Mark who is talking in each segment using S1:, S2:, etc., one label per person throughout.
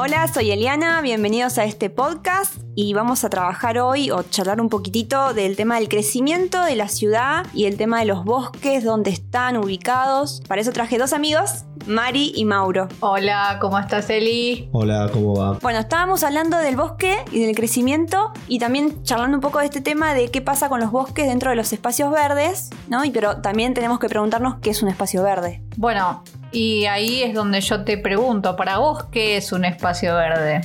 S1: Hola, soy Eliana, bienvenidos a este podcast y vamos a trabajar hoy o charlar un poquitito del tema del crecimiento de la ciudad y el tema de los bosques, dónde están ubicados. Para eso traje dos amigos, Mari y Mauro.
S2: Hola, ¿cómo estás Eli?
S3: Hola, ¿cómo va?
S1: Bueno, estábamos hablando del bosque y del crecimiento y también charlando un poco de este tema de qué pasa con los bosques dentro de los espacios verdes, ¿no? Y pero también tenemos que preguntarnos qué es un espacio verde.
S2: Bueno, y ahí es donde yo te pregunto, para vos, ¿qué es un espacio verde?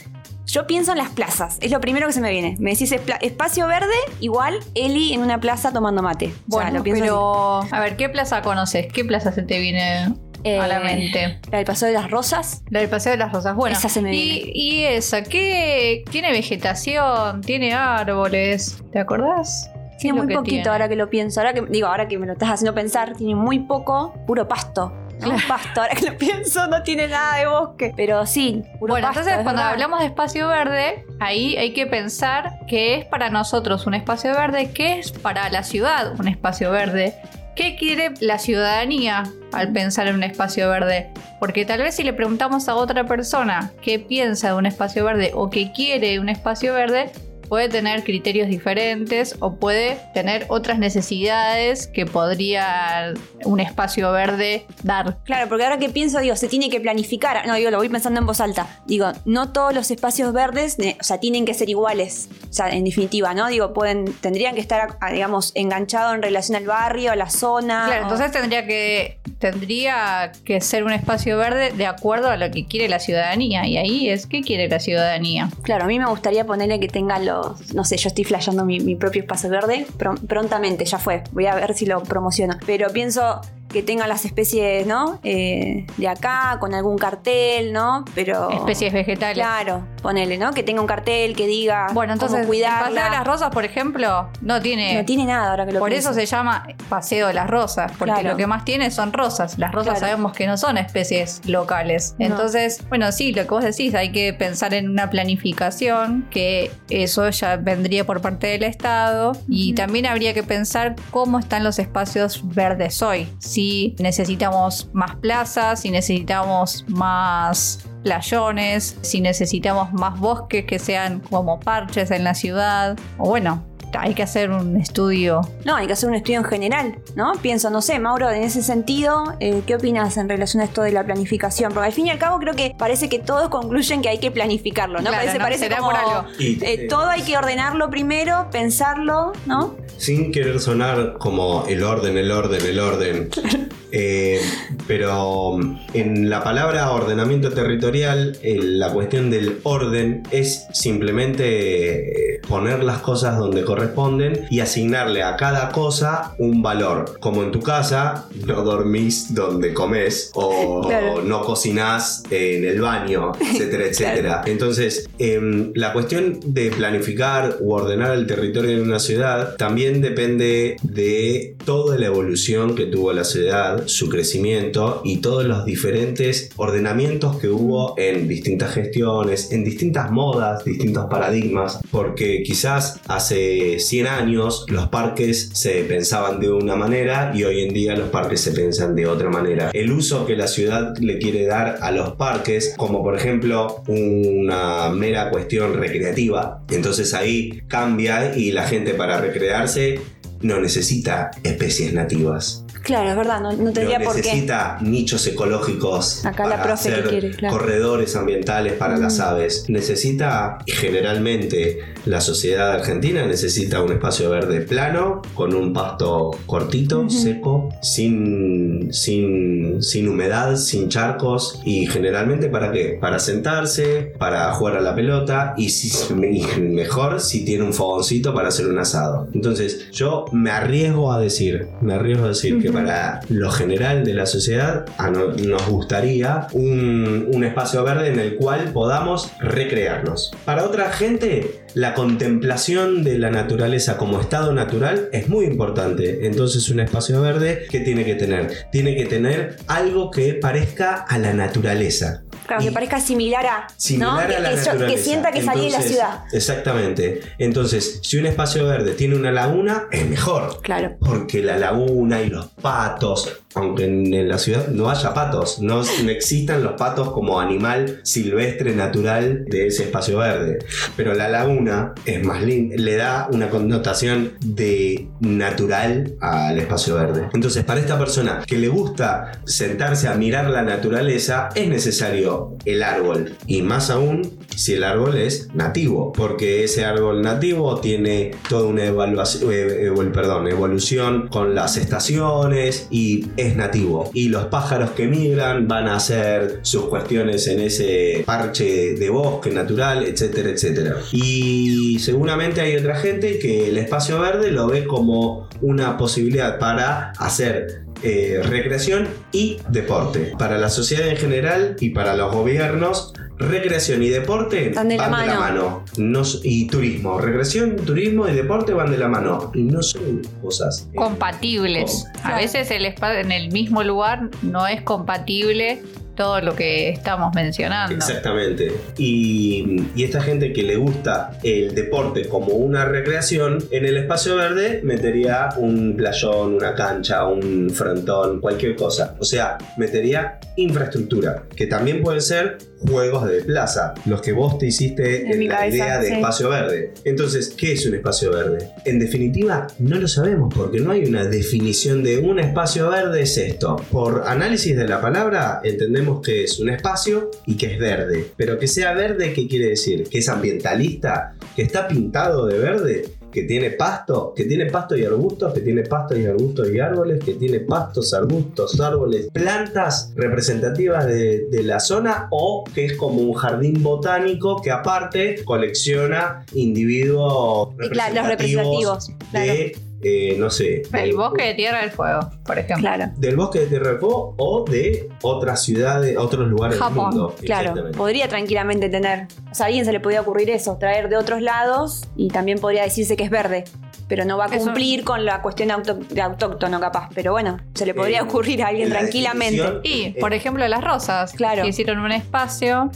S1: Yo pienso en las plazas, es lo primero que se me viene. Me decís espacio verde, igual Eli en una plaza tomando mate. O sea,
S2: Bueno,
S1: lo pienso
S2: pero a ver, ¿qué plaza conoces? ¿Qué plaza se te viene
S1: Eh,
S2: a la mente?
S1: La del Paseo de las Rosas.
S2: La del Paseo de las Rosas. Bueno,
S1: Esa se me
S2: y,
S1: viene.
S2: y esa, ¿qué? ¿Tiene vegetación? ¿Tiene árboles? ¿Te acordás? ¿Qué
S1: Tiene muy poquito
S2: tiene?
S1: ahora que lo pienso. Ahora que digo, ahora que me lo estás haciendo pensar, tiene muy poco, puro pasto. ¿No? Pasto, ahora que lo pienso, no tiene nada de bosque. Pero sí, puro
S2: Bueno,
S1: pasto.
S2: entonces
S1: es
S2: cuando
S1: verdad.
S2: hablamos de espacio verde, ahí hay que pensar qué es para nosotros un espacio verde, qué es para la ciudad un espacio verde, qué quiere la ciudadanía al pensar en un espacio verde. Porque tal vez si le preguntamos a otra persona qué piensa de un espacio verde o qué quiere un espacio verde, puede tener criterios diferentes o puede tener otras necesidades que podría un espacio verde dar.
S1: Claro, porque ahora que pienso, digo, se tiene que planificar. No, digo, lo voy pensando en voz alta. Digo, no todos los espacios verdes, o sea, tienen que ser iguales. O sea, en definitiva, ¿no? Digo, pueden, tendrían que estar, digamos, enganchados en relación al barrio, a la zona.
S2: Claro,
S1: o-
S2: entonces tendría que, tendría que ser un espacio verde de acuerdo a lo que quiere la ciudadanía. Y ahí es, ¿qué quiere la ciudadanía?
S1: Claro, a mí me gustaría ponerle que tenga los. No sé, yo estoy flasheando mi, propio espacio verde. Pron- prontamente, ya fue. Voy a ver si lo promociono. Pero pienso que tenga las especies, ¿no? Eh, de acá, con algún cartel, ¿no? Pero.
S2: Especies vegetales.
S1: Claro, ponele, ¿no? Que tenga un cartel que diga.
S2: Bueno, entonces,
S1: cómo
S2: el. Paseo de las Rosas, por ejemplo, no tiene...
S1: No tiene nada ahora que lo
S2: por
S1: pienso.
S2: eso se llama Paseo de las Rosas, porque
S1: Claro.
S2: lo que más tiene son rosas. Las rosas
S1: Claro.
S2: sabemos que no son especies locales.
S1: No.
S2: Entonces, bueno, sí, lo que vos decís, hay que pensar en una planificación, que eso ya vendría por parte del Estado. Y también habría que pensar cómo están los espacios verdes hoy. Si necesitamos más plazas, si necesitamos más playones, si necesitamos más bosques que sean como parches en la ciudad, o bueno, hay que hacer un estudio.
S1: No, hay que hacer un estudio en general, ¿no? Pienso, no sé, Mauro, en ese sentido, eh, ¿qué opinas en relación a esto de la planificación? Porque al fin y al cabo creo que parece que todos concluyen que hay que planificarlo, ¿no?
S2: Claro,
S1: parece
S2: ¿no?
S1: parece como,
S2: por algo.
S3: Y,
S1: eh,
S3: eh,
S1: todo hay que ordenarlo primero, pensarlo, ¿no?
S3: Sin querer sonar como el orden, el orden, el orden. Eh, pero en la palabra ordenamiento territorial, eh, la cuestión del orden es simplemente eh, poner las cosas donde corresponden y asignarle a cada cosa un valor. Como en tu casa, no dormís donde comes o
S1: Claro.
S3: no cocinás en el baño, etcétera, etcétera. Entonces, em, la cuestión de planificar u ordenar el territorio en una ciudad también depende de toda la evolución que tuvo la ciudad, su crecimiento y todos los diferentes ordenamientos que hubo en distintas gestiones, en distintas modas, distintos paradigmas, porque quizás hace 100 años los parques se pensaban de una manera y hoy en día los parques se piensan de otra manera. El uso que la ciudad le quiere dar a los parques, como por ejemplo una mera cuestión recreativa, entonces ahí cambia y la gente para recrearse no necesita especies nativas.
S1: Claro, es verdad, no, no tendría por qué.
S3: necesita nichos ecológicos
S1: Acá la
S3: para
S1: profe que quiere, claro.
S3: corredores ambientales para las
S1: Mm.
S3: aves. Necesita, y generalmente la sociedad argentina necesita un espacio verde plano, con un pasto cortito, seco, sin, sin, sin humedad, sin charcos. Y generalmente para qué? Para sentarse, para jugar a la pelota y, si, y mejor si tiene un fogoncito para hacer un asado. Entonces yo me arriesgo a decir, me arriesgo a decir que para lo general de la sociedad a no- nos gustaría un, un espacio verde en el cual podamos recrearnos. Para otra gente, la contemplación de la naturaleza como estado natural es muy importante. Entonces un espacio verde, ¿qué tiene que tener? Tiene que tener algo que parezca a la naturaleza.
S1: Claro, que parezca similar a.
S3: Similar
S1: ¿no?
S3: a
S1: Que-
S3: la
S1: que, yo-
S3: naturaleza.
S1: que sienta que salí de la ciudad.
S3: Exactamente. Entonces, si un espacio verde tiene una laguna, es mejor.
S1: Claro.
S3: Porque la laguna y los patos, aunque en, en la ciudad no haya patos, no, no existan los patos como animal silvestre natural de ese espacio verde. Pero la laguna es más linda, le da una connotación de natural al espacio verde. Entonces, para esta persona que le gusta sentarse a mirar la naturaleza, es necesario el árbol. Y más aún si el árbol es nativo, porque ese árbol nativo tiene toda una evaluación, eh, perdón, evolución con las estaciones y es nativo. Y los pájaros que migran van a hacer sus cuestiones en ese parche de bosque natural, etcétera, etcétera. Y seguramente hay otra gente que el espacio verde lo ve como una posibilidad para hacer eh, recreación y deporte. Para la sociedad en general y para los gobiernos, recreación y deporte
S1: Van de la mano.
S3: mano. No s- y turismo. Recreación, turismo y deporte van de la mano. Y no son cosas. eh,
S2: compatibles. A veces el espa- en el mismo lugar no es compatible todo lo que estamos mencionando.
S3: Exactamente. Y, y esta gente que le gusta el deporte como una recreación, en el espacio verde metería un playón, una cancha, un frontón, cualquier cosa. O sea, metería infraestructura, que también pueden ser juegos de plaza, los que vos te hiciste
S1: En
S3: en, la
S1: cabeza,
S3: idea de
S1: sí.
S3: espacio verde. Entonces, ¿qué es un espacio verde? En definitiva, no lo sabemos porque no hay una definición de un espacio verde es esto. Por análisis de la palabra, entendemos que es un espacio y que es verde. Pero que sea verde, ¿qué quiere decir? Que es ambientalista, que está pintado de verde, que tiene pasto, que tiene pasto y arbustos, que tiene pasto y arbustos y árboles, que tiene pastos, arbustos, árboles, plantas representativas de, de la zona o que es como un jardín botánico que aparte colecciona individuos
S1: Y claro, los
S3: representativos
S1: representativos. Claro.
S3: Eh, no sé,
S2: El
S3: del-
S2: bosque de Tierra del Fuego, por ejemplo.
S1: Claro.
S3: del bosque de Tierra del Fuego o de otras ciudades, otros lugares
S2: Japón,
S3: del mundo.
S1: Claro, podría tranquilamente tener. O sea, a alguien se le podía ocurrir eso, traer de otros lados y también podría decirse que es verde. Pero no va a
S2: Eso-
S1: cumplir con la cuestión auto- de autóctono, capaz. Pero bueno, se le podría
S3: Eh,
S1: ocurrir a alguien
S3: la
S1: tranquilamente.
S2: Y,
S3: Eh,
S2: por ejemplo, las rosas.
S1: Claro.
S2: Que hicieron un espacio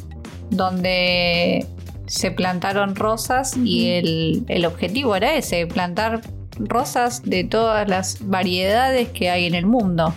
S2: donde se plantaron rosas y el, el objetivo era ese, plantar rosas de todas las variedades que hay en el mundo.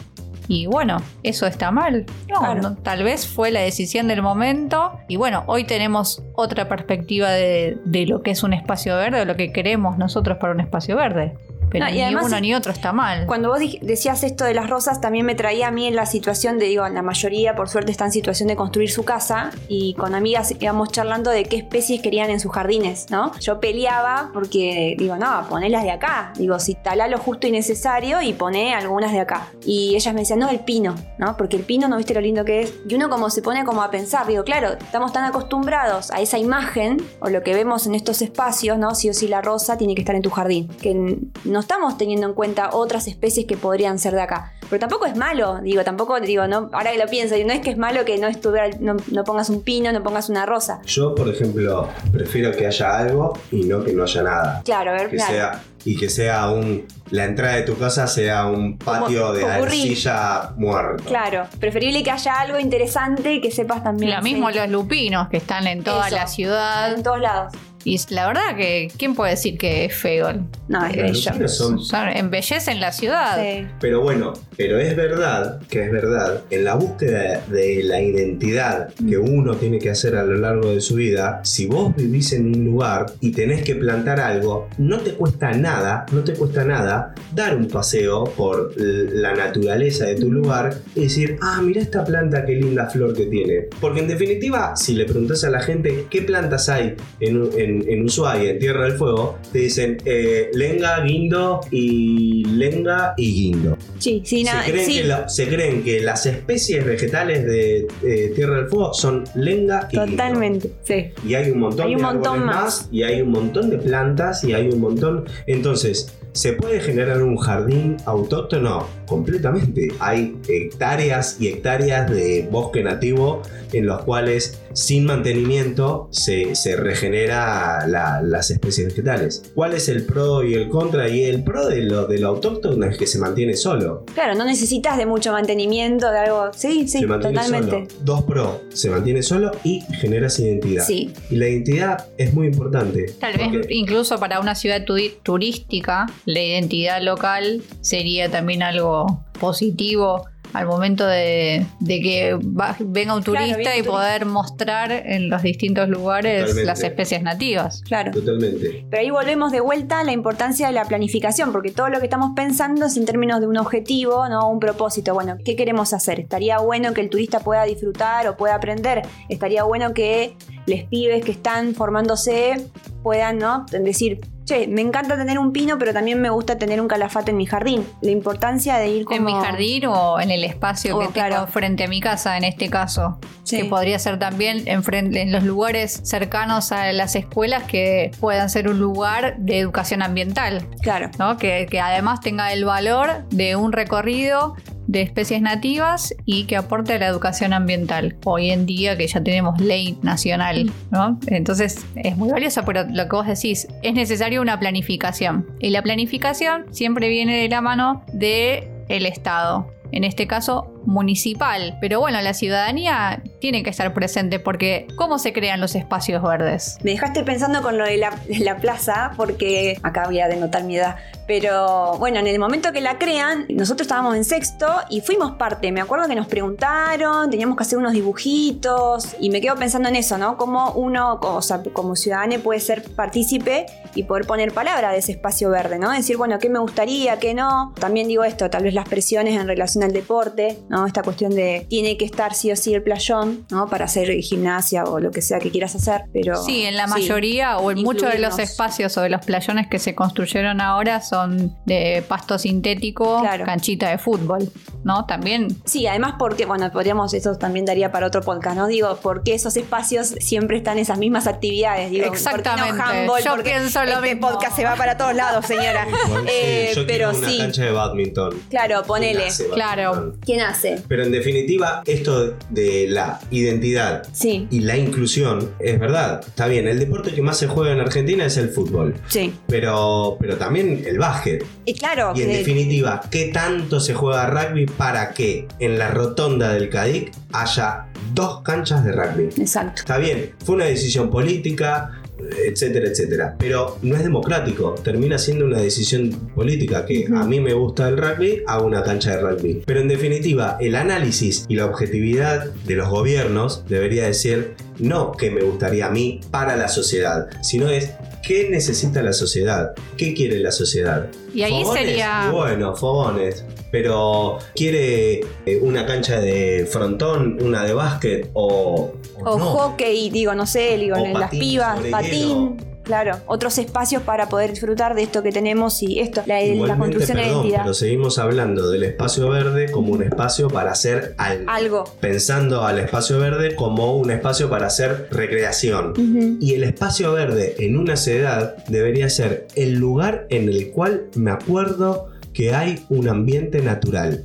S2: Y bueno, eso está mal. No,
S1: Claro.
S2: no, tal vez fue la decisión del momento. Y bueno, hoy tenemos otra perspectiva de, de lo que es un espacio verde o lo que queremos nosotros para un espacio verde. Pero
S1: No, y
S2: ni
S1: además
S2: uno ni otro está mal.
S1: Cuando vos decías esto de las rosas, también me traía a mí en la situación de, digo, la mayoría por suerte está en situación de construir su casa y con amigas íbamos charlando de qué especies querían en sus jardines, ¿no? Yo peleaba porque, digo, no, ponelas de acá. Digo, si talá lo justo y necesario y poné algunas de acá. Y ellas me decían, no, el pino, ¿no? Porque el pino, ¿no viste lo lindo que es? Y uno como se pone como a pensar, digo, claro, estamos tan acostumbrados a esa imagen o lo que vemos en estos espacios, ¿no? Sí o sí la rosa tiene que estar en tu jardín. Que n- no estamos teniendo en cuenta otras especies que podrían ser de acá. Pero tampoco es malo, digo, tampoco, digo, no, ahora que lo pienso, no es que es malo que no, estuviera, no, no pongas un pino, no pongas una rosa.
S3: Yo, por ejemplo, prefiero que haya algo y no que no haya nada.
S1: Claro, a ver,
S3: Que
S1: claro.
S3: sea, y que sea un. La entrada de tu casa sea un patio
S1: Como-
S3: de arcilla muerto.
S1: Claro, preferible que haya algo interesante y que sepas también.
S2: Lo mismo
S1: sí,
S2: los lupinos que están en toda
S1: Eso.
S2: la ciudad.
S1: En todos lados.
S2: Y la verdad que, ¿quién puede decir que es feo?
S1: No, es bello.
S3: lupinos son-
S2: Son- embellecen la ciudad.
S1: Sí.
S3: Pero bueno, pero es verdad que es verdad, en la búsqueda de la identidad que uno tiene que hacer a lo largo de su vida, si vos vivís en un lugar y tenés que plantar algo, no te cuesta nada, no te cuesta nada dar un paseo por la naturaleza de tu lugar y decir, ah, mira esta planta, qué linda flor que tiene. Porque en definitiva, si le preguntás a la gente qué plantas hay en, en, en Ushuaia, en Tierra del Fuego, te dicen eh, lenga, guindo y lenga y guindo.
S1: Sí, sí, nada.
S3: se, creen
S1: sí.
S3: que la- se creen que las especies vegetales de eh, Tierra del Fuego son lenga y guindo.
S1: Totalmente, sí.
S3: Y hay un montón
S1: Hay un
S3: de
S1: montón
S3: más. y hay un montón de plantas y hay un montón. Entonces, ¿Se puede generar un jardín autóctono? Completamente. Hay hectáreas y hectáreas de bosque nativo en los cuales sin mantenimiento se, se regenera la- las especies vegetales. ¿Cuál es el pro y el contra? Y el pro de lo, de lo autóctono es que se mantiene solo.
S1: Claro, no necesitas de mucho mantenimiento, de algo. Sí, sí,
S3: se mantiene
S1: totalmente.
S3: solo. Dos pro, se mantiene solo y generas identidad.
S1: Sí.
S3: Y la identidad es muy importante.
S2: Tal vez
S3: porque-
S2: incluso para una ciudad turística, la identidad local sería también algo positivo al momento de, de que va- venga un turista y
S1: un turista.
S2: poder mostrar en los distintos lugares
S3: Totalmente.
S2: las especies nativas.
S1: Claro.
S3: Totalmente.
S1: Pero ahí volvemos de vuelta a la importancia de la planificación, porque todo lo que estamos pensando es en términos de un objetivo, no un propósito. Bueno, ¿qué queremos hacer? Estaría bueno que el turista pueda disfrutar o pueda aprender. Estaría bueno que les pibes que están formándose puedan, ¿no? Decir, che, me encanta tener un pino, pero también me gusta tener un calafate en mi jardín. La importancia de ir como...
S2: En mi jardín o en el espacio
S1: Oh,
S2: que tengo
S1: claro.
S2: frente a mi casa, en este caso.
S1: Sí.
S2: Que podría ser también en, frente- en los lugares cercanos a las escuelas que puedan ser un lugar de educación ambiental.
S1: Claro.
S2: ¿no? Que, que además tenga el valor de un recorrido de especies nativas y que aporte a la educación ambiental. Hoy en día que ya tenemos ley nacional, ¿no? Entonces es muy valioso, pero lo que vos decís, es necesario una planificación. Y la planificación siempre viene de la mano de el Estado. En este caso, municipal. Pero bueno, la ciudadanía tiene que estar presente porque ¿cómo se crean los espacios verdes?
S1: Me dejaste pensando con lo de la, plaza, porque acá voy a denotar mi edad. Pero bueno, en el momento que la crean, nosotros estábamos en sexto y fuimos parte. Me acuerdo que nos preguntaron, teníamos que hacer unos dibujitos y me quedo pensando en eso, ¿no? Cómo uno, o sea, como ciudadano puede ser partícipe y poder poner palabra de ese espacio verde, ¿no? Decir, bueno, ¿qué me gustaría, qué no? También digo esto, tal vez las presiones en relación al deporte, ¿no? Esta cuestión de tiene que estar sí o sí el playón, ¿no? Para hacer gimnasia o lo que sea que quieras hacer, pero...
S2: Sí, en la
S1: sí.
S2: mayoría o en muchos de los espacios o de los playones que se construyeron ahora son de pasto sintético,
S1: Claro.
S2: canchita de fútbol, ¿no? También
S1: Sí, además porque, bueno, podríamos, eso también daría para otro podcast, ¿no? Digo, porque esos espacios siempre están esas mismas actividades, digo, ¿por qué no
S2: Exactamente.
S1: handball?
S2: Yo
S1: Porque
S2: pienso lo
S1: este
S2: mismo.
S1: podcast se va para todos lados, señora.
S3: Igual, sí,
S1: Eh,
S3: yo
S1: pero
S3: una
S1: sí,
S3: cancha de badminton.
S1: claro, ponele.
S3: ¿Quién hace
S2: Claro.
S1: ¿Quién hace?
S3: Pero en definitiva, esto de la identidad
S1: Sí,
S3: y la inclusión es verdad. Está bien, el deporte que más se juega en Argentina es el fútbol.
S1: sí.
S3: Pero, pero también el básquet.
S1: Y claro,
S3: Y en definitiva, ¿qué tanto se juega rugby para que en la rotonda del CADIC haya dos canchas de rugby?
S1: exacto.
S3: Está bien, fue una decisión política, etcétera, etcétera. Pero no es democrático. Termina siendo una decisión política que a mí me gusta el rugby, hago una cancha de rugby. Pero en definitiva, el análisis y la objetividad de los gobiernos debería decir no que me gustaría a mí para la sociedad, sino es qué necesita la sociedad, qué quiere la sociedad.
S2: Y ahí
S3: ¿Fogones?
S2: sería-
S3: bueno, fogones. Pero quiere eh, una cancha de frontón, una de básquet o,
S1: O
S3: no.
S1: hockey, digo, no sé, digo, en las pibas, patín. Claro, otros espacios para poder disfrutar de esto que tenemos y esto, la, la construcción de
S3: perdón,
S1: identidad.
S3: pero seguimos hablando del espacio verde como un espacio para hacer algo.
S1: Algo.
S3: Pensando al espacio verde como un espacio para hacer recreación. Y el espacio verde en una ciudad debería ser el lugar en el cual me acuerdo que hay un ambiente natural.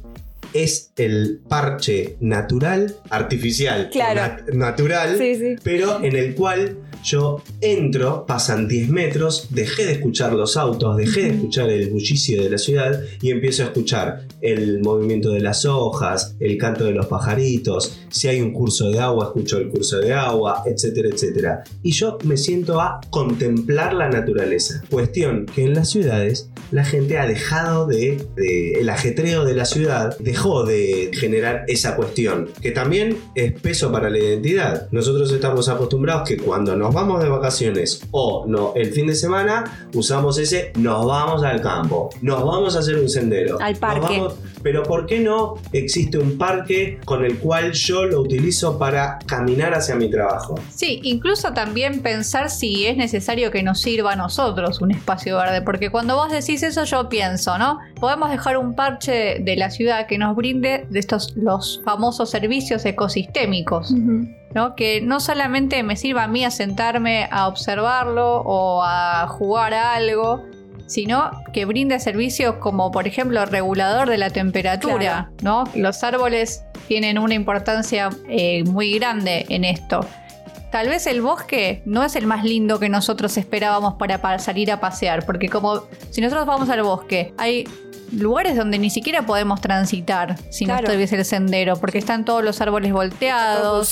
S3: Es el parche natural, artificial,
S1: Claro.
S3: nat- natural,
S1: Sí, sí.
S3: pero en el cual yo entro, pasan 10 metros, dejé de escuchar los autos, dejé de escuchar el bullicio de la ciudad y empiezo a escuchar el movimiento de las hojas, el canto de los pajaritos, si hay un curso de agua, escucho el curso de agua, etcétera, etcétera. Y yo me siento a contemplar la naturaleza. Cuestión que en las ciudades la gente ha dejado de, de- el ajetreo de la ciudad, dejó de generar esa cuestión, que también es peso para la identidad. Nosotros estamos acostumbrados que cuando nos vamos de vacaciones o no el fin de semana, usamos ese nos vamos al campo, nos vamos a hacer un sendero.
S1: Al
S3: nos
S1: parque.
S3: Pero ¿por qué no existe un parque con el cual yo lo utilizo para caminar hacia mi trabajo?
S2: Sí, incluso también pensar si es necesario que nos sirva a nosotros un espacio verde, porque cuando vos decís eso yo pienso, ¿no? Podemos dejar un parche de la ciudad que nos brinde de estos los famosos servicios ecosistémicos. ¿no? Que no solamente me sirva a mí a sentarme a observarlo o a jugar a algo, sino que brinde servicios como por ejemplo regulador de la temperatura, ¿no? Los árboles tienen una importancia eh, muy grande en esto. Tal vez el bosque no es el más lindo que nosotros esperábamos para, para salir a pasear, porque como si nosotros vamos al bosque, hay lugares donde ni siquiera podemos transitar si
S1: Claro.
S2: no estuviese el sendero, porque están todos los árboles volteados.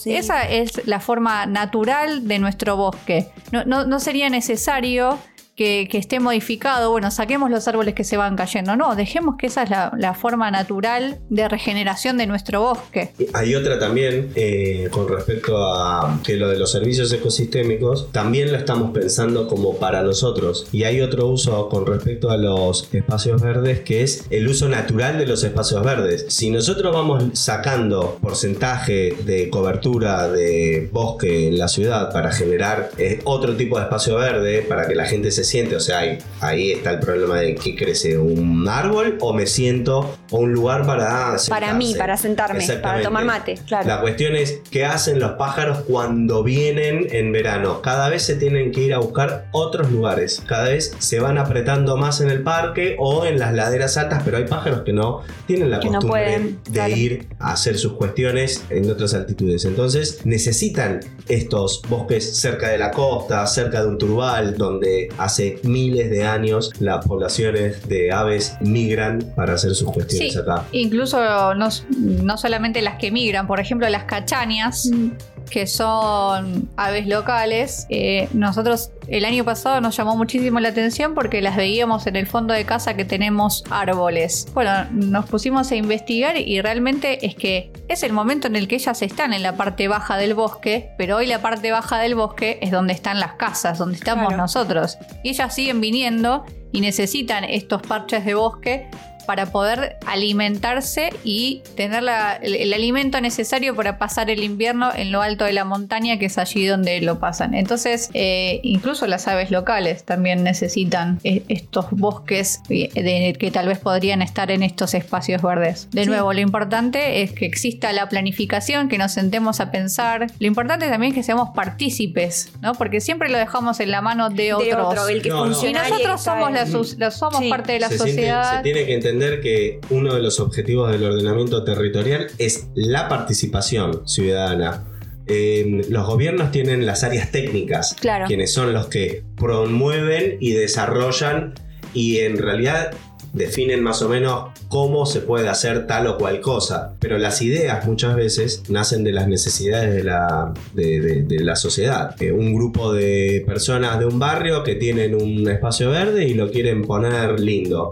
S1: sí.
S2: Esa es la forma natural de nuestro bosque. No, no- no sería necesario que, que esté modificado. Bueno, saquemos los árboles que se van cayendo. No, dejemos que esa es la, la forma natural de regeneración de nuestro bosque.
S3: Hay otra también eh, con respecto a que lo de los servicios ecosistémicos, también lo estamos pensando como para nosotros. Y hay otro uso con respecto a los espacios verdes que es el uso natural de los espacios verdes. Si nosotros vamos sacando porcentaje de cobertura de bosque en la ciudad para generar eh, otro tipo de espacio verde, para que la gente se siente, o sea, ahí, ahí está el problema de que crece un árbol o me siento o un lugar para
S1: Para mí,
S3: sentarse.
S1: para sentarme, para tomar mate, claro.
S3: La cuestión es qué hacen los pájaros cuando vienen en verano. Cada vez se tienen que ir a buscar otros lugares. Cada vez se van apretando más en el parque o en las laderas altas, pero hay pájaros que no tienen la
S1: Que no
S3: costumbre
S1: pueden,
S3: de
S1: claro.
S3: ir a hacer sus cuestiones en otras altitudes. Entonces necesitan estos bosques cerca de la costa, cerca de un turbal, donde hace miles de años las poblaciones de aves migran para hacer sus cuestiones
S2: Sí,
S3: acá.
S2: incluso no, no solamente las que migran, por ejemplo las cachañas,
S1: Mm.
S2: Que son aves locales. Eh, nosotros el año pasado nos llamó muchísimo la atención porque las veíamos en el fondo de casa que tenemos árboles. Bueno, nos pusimos a investigar y realmente es que es el momento en el que ellas están en la parte baja del bosque, pero hoy la parte baja del bosque es donde están las casas, donde estamos
S1: Claro.
S2: nosotros. Y ellas siguen viniendo y necesitan estos parches de bosque para poder alimentarse y tener la- el, el alimento necesario para pasar el invierno en lo alto de la montaña, que es allí donde lo pasan. Entonces, eh, incluso las aves locales también necesitan eh, estos bosques eh, de- que tal vez podrían estar en estos espacios verdes. De
S1: Sí.
S2: nuevo, lo importante es que exista la planificación, que nos sentemos a pensar. Lo importante también es que seamos partícipes, ¿no? Porque siempre lo dejamos en la mano de otros.
S1: De otro, el que
S3: No, no.
S2: Y nosotros somos, la, sus- la- somos
S1: Sí.
S2: parte de la
S3: se, siente-
S2: sociedad.
S3: se tiene que entender que uno de los objetivos del ordenamiento territorial es la participación ciudadana. Eh, los gobiernos tienen las áreas técnicas,
S1: Claro.
S3: quienes son los que promueven y desarrollan y en realidad definen más o menos cómo se puede hacer tal o cual cosa. Pero las ideas muchas veces nacen de las necesidades de la, de, de- de la sociedad. Eh, un grupo de personas de un barrio que tienen un espacio verde y lo quieren poner lindo.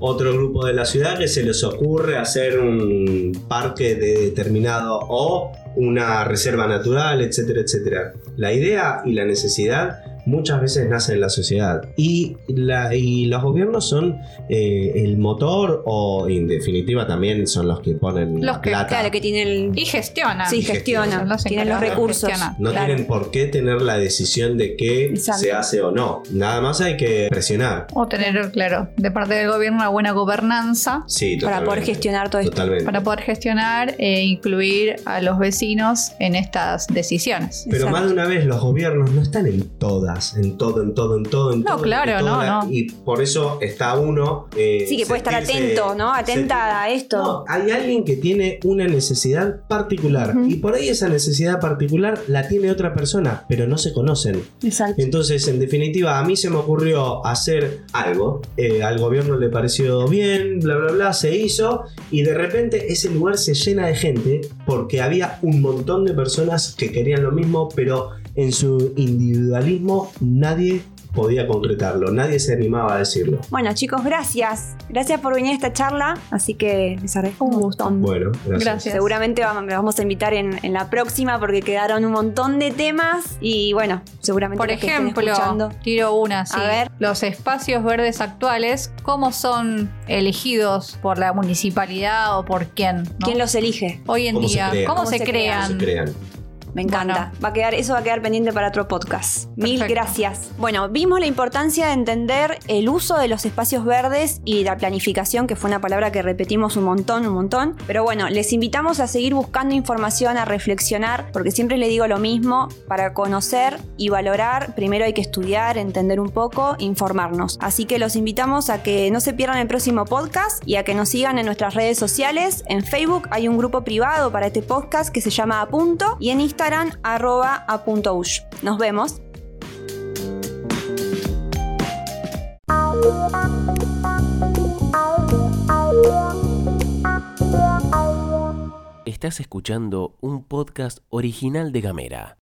S3: Otro grupo de la ciudad que se les ocurre hacer un parque de determinado o una reserva natural, etcétera, etcétera. La idea y la necesidad muchas veces nace en la sociedad y, la- y los gobiernos son eh, el motor o en definitiva también son los que ponen
S2: Los
S3: la
S2: que,
S3: plata.
S1: Claro, que tiene el.
S2: Y gestionan.
S1: Sí,
S2: gestionan. Los
S1: Tienen los recursos.
S3: No
S1: claro.
S3: tienen por qué tener la decisión de qué
S1: Exacto.
S3: se hace o no. Nada más hay que presionar.
S2: O tener, claro, de parte del gobierno una buena gobernanza
S3: Sí,
S1: Para poder gestionar todo esto.
S3: Totalmente.
S2: para poder gestionar e incluir a los vecinos en estas decisiones.
S3: Pero
S1: Exacto.
S3: más de una vez los gobiernos no están en todas, en todo, en todo, en todo, en
S2: No,
S3: todo.
S2: claro,
S3: en
S2: no,
S3: la-
S2: no.
S3: Y por eso está uno. eh,
S1: Sí, que puede estar atento, ¿no? Atenta a esto.
S3: No, hay alguien que tiene una necesidad particular y por ahí esa necesidad particular la tiene otra persona, pero no se conocen.
S1: Exacto.
S3: Entonces, en definitiva, a mí se me ocurrió hacer algo, eh, al gobierno le pareció bien, bla, bla, bla, se hizo y de repente ese lugar se llena de gente porque había un montón de personas que querían lo mismo, pero en su individualismo nadie podía concretarlo, nadie se animaba a decirlo.
S1: Bueno, chicos, gracias. Gracias por venir a esta charla. Así que les agradezco un montón.
S3: Bueno, gracias.
S2: Gracias.
S1: Seguramente vamos, los vamos a invitar en, en la próxima porque quedaron un montón de temas y bueno, seguramente
S2: Por
S1: los que estén
S2: ejemplo, tiro una, sí.
S1: A ver.
S2: Los espacios verdes actuales, ¿cómo son elegidos por la municipalidad o por quién? no?
S1: ¿Quién los elige?
S2: Hoy en
S3: ¿Cómo se
S2: día,
S3: crean?
S2: ¿cómo,
S1: ¿Cómo
S2: se,
S1: se
S2: crean?
S3: Se crean.
S1: Me encanta.
S2: Bueno.
S1: Va a quedar, eso va a quedar pendiente para otro podcast. Mil gracias. Bueno, vimos la importancia de entender el uso de los espacios verdes y la planificación, que fue una palabra que repetimos un montón, un montón. Pero bueno, les invitamos a seguir buscando información, a reflexionar, porque siempre le digo lo mismo, para conocer y valorar, primero hay que estudiar, entender un poco, informarnos. Así que los invitamos a que no se pierdan el próximo podcast y a que nos sigan en nuestras redes sociales. En Facebook hay un grupo privado para este podcast que se llama Apunto y en Instagram arroba apuntoush. Nos vemos.
S4: Estás escuchando un podcast original de Gamera.